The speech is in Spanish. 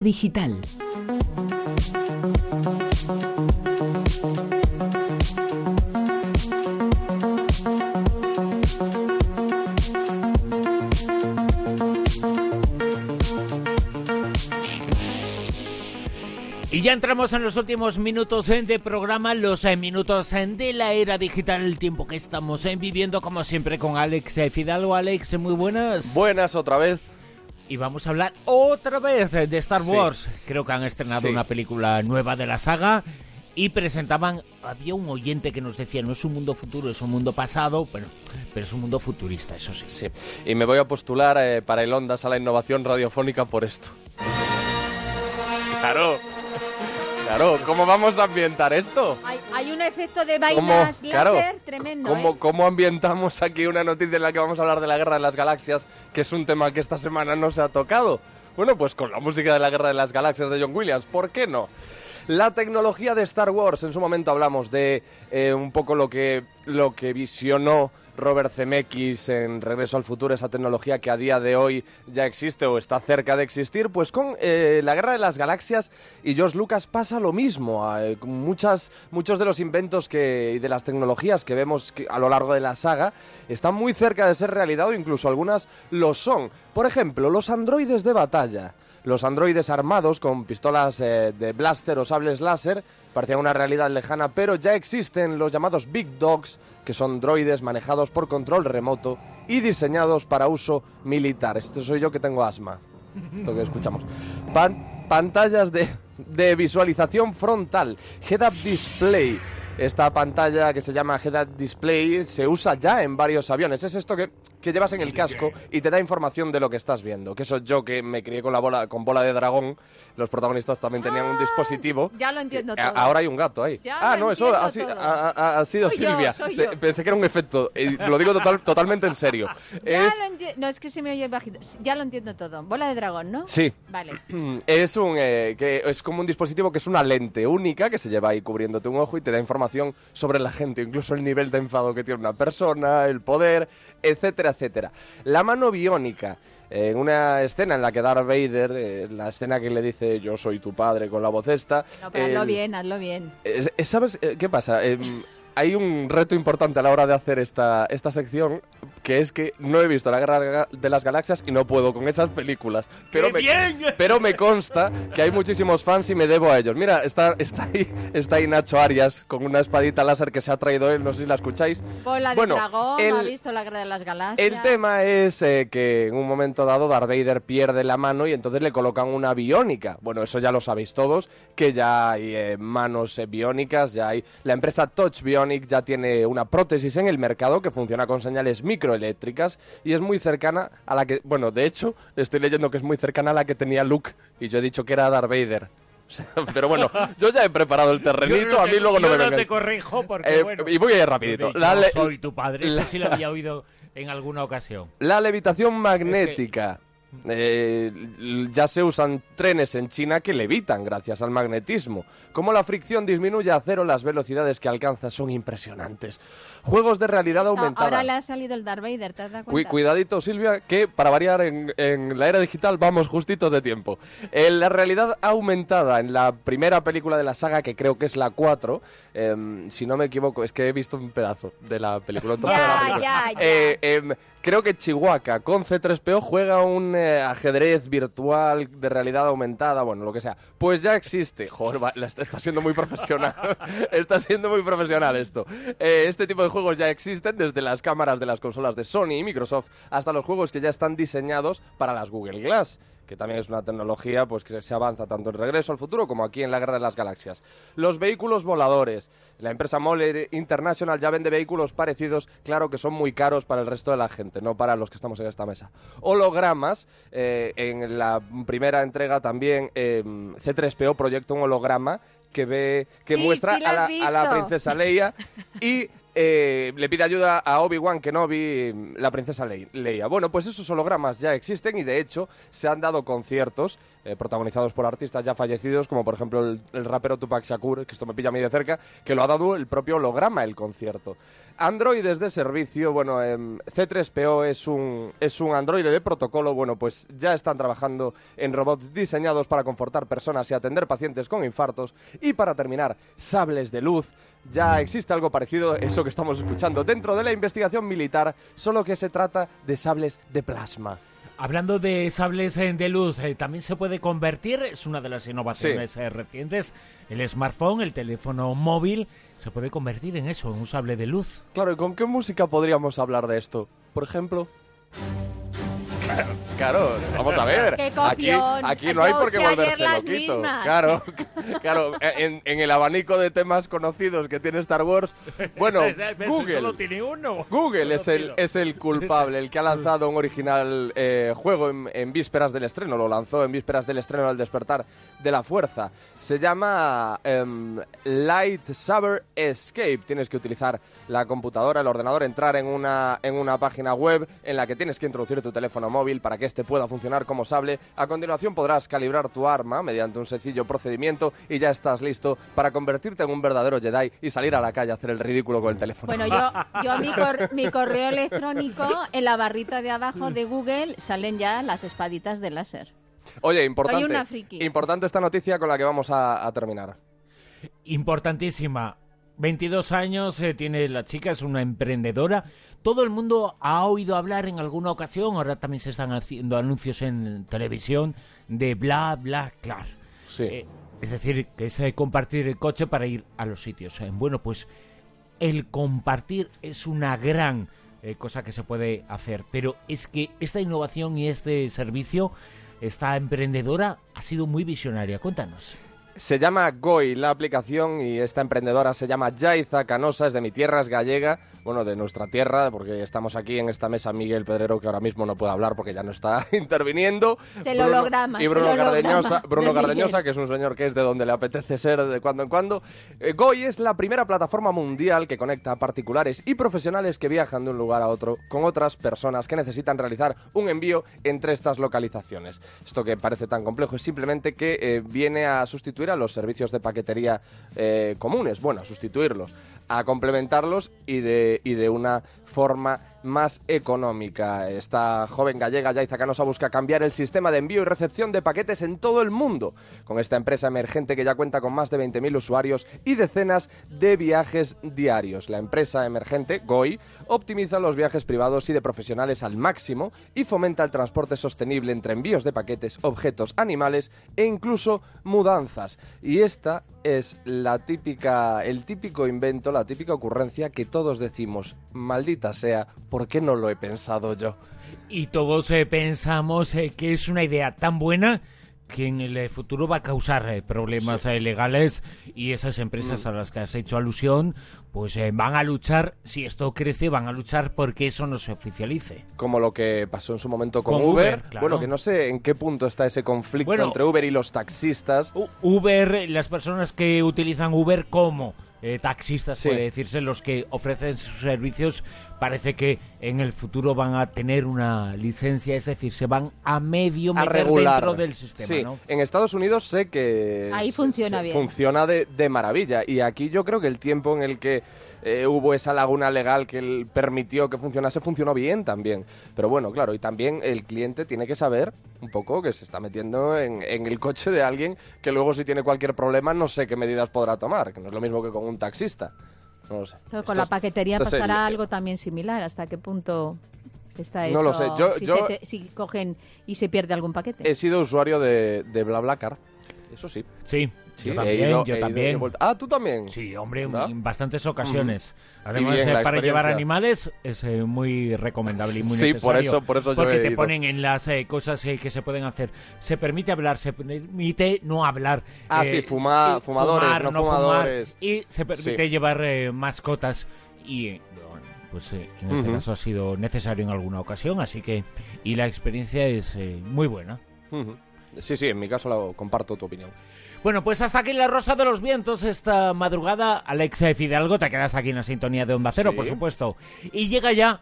Digital. Y ya entramos en los últimos minutos eh, de programa, los eh, minutos eh, de la era digital, el tiempo que estamos viviendo, como siempre, con Alex Fidalgo. Alex, muy buenas. Buenas otra vez. Y vamos a hablar otra vez de Star Wars. Creo que han estrenado una película nueva de la saga y presentaban, había un oyente que nos decía, no es un mundo futuro, es un mundo pasado, pero, pero es un mundo futurista, eso sí. Sí, y me voy a postular para el Ondas a la innovación radiofónica por esto. Claro. Claro, ¿cómo vamos a ambientar esto? Hay, un efecto de vainas láser tremendo. ¿cómo, ¿eh? ¿Cómo ambientamos aquí una noticia en la que vamos a hablar de la guerra de las galaxias, que es un tema que esta semana no se ha tocado? Bueno, pues con la música de la guerra de las galaxias de John Williams, ¿por qué no? La tecnología de Star Wars, en su momento hablamos de eh, un poco lo que, lo que visionó Robert Zemeckis en Regreso al Futuro, esa tecnología que a día de hoy ya existe o está cerca de existir, pues con eh, la Guerra de las Galaxias y George Lucas pasa lo mismo. Eh, muchas, muchos de los inventos que, y de las tecnologías que vemos a lo largo de la saga están muy cerca de ser realidad o incluso algunas lo son. Por ejemplo, los androides de batalla. Los androides armados con pistolas eh, de blaster o sables láser parecían una realidad lejana, pero ya existen los llamados Big Dogs, que son droides manejados por control remoto y diseñados para uso militar. Esto soy yo que tengo asma. Esto que escuchamos. pantallas de, de visualización frontal, head-up display esta pantalla que se llama Head-Up Display se usa ya en varios aviones. Es esto que, que, llevas en el casco y te da información de lo que estás viendo. Que eso yo que me crié con la bola, con bola de dragón, los protagonistas también tenían un ah, dispositivo. Ya lo entiendo todo. Ahora hay un gato ahí. ah, no, eso ha, ha, sido Silvia. Pensé que era un efecto. Lo digo total, totalmente en serio. Ya lo no, es que se me oye bajito. Ya lo entiendo todo. Bola de dragón, ¿no? Sí. Vale. Es un eh, que es como un dispositivo que es una lente única que se lleva ahí cubriéndote un ojo y te da información sobre la gente, incluso el nivel de enfado que tiene una persona, el poder, etcétera, etcétera. La mano biónica. En una escena en la que Darth Vader, eh, la escena que le dice yo soy tu padre con la voz esta... No, pero hazlo bien, hazlo bien. ¿Sabes eh, qué pasa? Hay un reto importante a la hora de hacer esta, esta sección, que es que no he visto la Guerra de las Galaxias y no puedo con esas películas. Pero, me, pero me consta que hay muchísimos fans y me debo a ellos. Mira, está, está, ahí, está ahí Nacho Arias con una espadita láser que se ha traído él, no sé si la escucháis. Bola bueno, de dragón, ha visto la Guerra de las Galaxias. El tema es eh, que en un momento dado Darth Vader pierde la mano y entonces le colocan una biónica. Bueno, eso ya lo sabéis todos, que ya hay eh, manos eh, biónicas, ya hay... La empresa Touch Bionic ya tiene una prótesis en el mercado que funciona con señales microeléctricas y es muy cercana a la que, bueno, de hecho, estoy leyendo que es muy cercana a la que tenía Luke y yo he dicho que era Darth Vader. Pero bueno, yo ya he preparado el terrenito, a mí luego no me no te corrijo porque, eh, Y voy a ir rapidito. soy tu padre, eso sí lo había oído en alguna ocasión. La levitación magnética. Eh, ya se usan trenes en China que levitan gracias al magnetismo. Como la fricción disminuye a cero, las velocidades que alcanza son impresionantes. Juegos de realidad aumentada. Ahora le ha salido el Darth Vader, ¿te has dado cuenta? cuidadito, Silvia, que para variar en, la era digital vamos justitos de tiempo. En la realidad aumentada, en la primera película de la saga, que creo que es la 4, em, si no me equivoco, es que he visto un pedazo de la película. ya, ya, ya. Eh, em, creo que Chihuahua con C3PO juega un ajedrez virtual de realidad aumentada, bueno, lo que sea. Pues ya existe. Joder, está, siendo muy profesional. está siendo muy profesional esto. Eh, este tipo de juegos ya existen desde las cámaras de las consolas de Sony y Microsoft hasta los juegos que ya están diseñados para las Google Glass que también es una tecnología pues que se avanza tanto en Regreso al Futuro como aquí en la Guerra de las Galaxias. Los vehículos voladores. La empresa Moller International ya vende vehículos parecidos, claro que son muy caros para el resto de la gente, no para los que estamos en esta mesa. Hologramas, eh, en la primera entrega también eh, C3PO proyecta un holograma que ve que muestra a, la, princesa Leia y eh, le pide ayuda a Obi-Wan Kenobi, la princesa Leia. Bueno, pues esos hologramas ya existen y de hecho se han dado conciertos eh, protagonizados por artistas ya fallecidos, como por ejemplo el, rapero Tupac Shakur, que esto me pilla a mí de cerca, que lo ha dado el propio holograma el concierto. Androides de servicio, bueno, eh, C3PO es un, es un androide de protocolo, bueno, pues ya están trabajando en robots diseñados para confortar personas y atender pacientes con infartos. Y para terminar, sables de luz. Ya existe algo parecido a eso que estamos escuchando dentro de la investigación militar, solo que se trata de sables de plasma. Hablando de sables eh, de luz, eh, también se puede convertir, es una de las innovaciones Sí. eh, recientes, el smartphone, el teléfono móvil, se puede convertir en eso, en un sable de luz. Claro, ¿y con qué música podríamos hablar de esto? Por ejemplo. Claro, vamos a ver. ¡Qué Aquí, no hay por qué volverse loquito. mismas. Claro, claro. En, en el abanico de temas conocidos que tiene Star Wars, bueno, Google. Solo tiene uno. Google es el, es el culpable, el que ha lanzado un original eh, juego en, en vísperas del estreno. Lo lanzó en vísperas del estreno al despertar de la fuerza. Se llama em, Lightsaber Escape. Tienes que utilizar la computadora, el ordenador, entrar en una, en una página web en la que tienes que introducir tu teléfono móvil para que este pueda funcionar como sable. A continuación podrás calibrar tu arma mediante un sencillo procedimiento y ya estás listo para convertirte en un verdadero Jedi y salir a la calle a hacer el ridículo con el teléfono. Bueno, yo, yo mi, cor- mi correo electrónico, en la barrita de abajo de Google salen ya las espaditas de láser. Oye, importante, una friki. importante esta noticia con la que vamos a, a terminar. Importantísima. 22 años eh, tiene la chica, es una emprendedora. Todo el mundo ha oído hablar en alguna ocasión, ahora también se están haciendo anuncios en televisión de bla, bla, clar. Sí. Eh, es decir, que es eh, compartir el coche para ir a los sitios. Eh, bueno, pues el compartir es una gran cosa que se puede hacer, pero es que esta innovación y este servicio, esta emprendedora, ha sido muy visionaria. Cuéntanos. Se llama Goi la aplicación y esta emprendedora se llama Yaiza Canosa, es de mi tierra, es gallega, bueno, de nuestra tierra, porque estamos aquí en esta mesa Miguel Pedrero, que ahora mismo no puede hablar porque ya no está interviniendo. Se lo holograma, Y Bruno Cardeñosa, de Bruno. Cardeñosa, que es un señor que es de donde le apetece ser de cuando en cuando. Eh, Goi es la primera plataforma mundial que conecta a particulares y profesionales que viajan de un lugar a otro con otras personas que necesitan realizar un envío entre estas localizaciones. Esto que parece tan complejo es simplemente que eh, viene a sustituir a los servicios de paquetería eh, comunes, bueno, a sustituirlos, a complementarlos y de, y de una forma más económica. Esta joven gallega, Yaiza Canosa, busca cambiar el sistema de envío y recepción de paquetes en todo el mundo, con esta empresa emergente que ya cuenta con más de 20.000 usuarios y decenas de viajes diarios. La empresa emergente, GOI, optimiza los viajes privados y de profesionales al máximo y fomenta el transporte sostenible entre envíos de paquetes, objetos, animales e incluso mudanzas. Y esta es la típica, el típico invento, la típica ocurrencia que todos decimos, maldita sea, ¿por qué no lo he pensado yo? Y todos eh, pensamos eh, que es una idea tan buena que en el eh, futuro va a causar eh, problemas eh, legales y esas empresas Mm. a las que has hecho alusión pues van a luchar, si esto crece, van a luchar porque eso no se oficialice. Como lo que pasó en su momento con, Con Uber. Uber, claro. Bueno, que no sé en qué punto está ese conflicto Bueno. entre Uber y los taxistas. Uber, las personas que utilizan Uber como eh, taxistas, Sí. puede decirse, los que ofrecen sus servicios, parece que en el futuro van a tener una licencia, es decir, se van a medio a meter regular. dentro del sistema, sí, ¿no? en Estados Unidos sé que Ahí funciona se- bien. Funciona de, de maravilla y aquí yo creo que el tiempo en el que eh, hubo esa laguna legal que el- permitió que funcionase funcionó bien también. Pero bueno, claro, y también el cliente tiene que saber un poco que se está metiendo en, en el coche de alguien que luego si tiene cualquier problema no sé qué medidas podrá tomar, que no es lo mismo que con un taxista. No lo sé. Pero Esto con la es- paquetería esto es pasará algo también similar. ¿Hasta qué punto está eso? No lo sé. Yo- si, yo- se te- si cogen y se pierde algún paquete. He sido usuario de, de BlaBlaCar, eso sí. Sí, Sí, yo también, ido- yo también. Ah, tú también. Sí, hombre, ¿No? en bastantes ocasiones. Además, bien eh, la para llevar animales es eh, muy recomendable y muy Sí, necesario. por eso- por eso yo Porque he te ido. ponen en las eh, cosas eh, que se pueden hacer. Se permite hablar, se permite no hablar. Ah, sí, fuma- fumadores, fumar, no fumar, fumadores. y se permite Sí. llevar eh, mascotas. Y pues eh, en este caso ha sido necesario en alguna ocasión. Así que. Y la experiencia es eh, muy buena. Sí, sí, en mi caso lo comparto tu opinión. Bueno, pues hasta aquí la Rosa de los Vientos esta madrugada. Alexa Fidalgo, te quedas aquí en la sintonía de Onda Cero, Sí. por supuesto. Y llega ya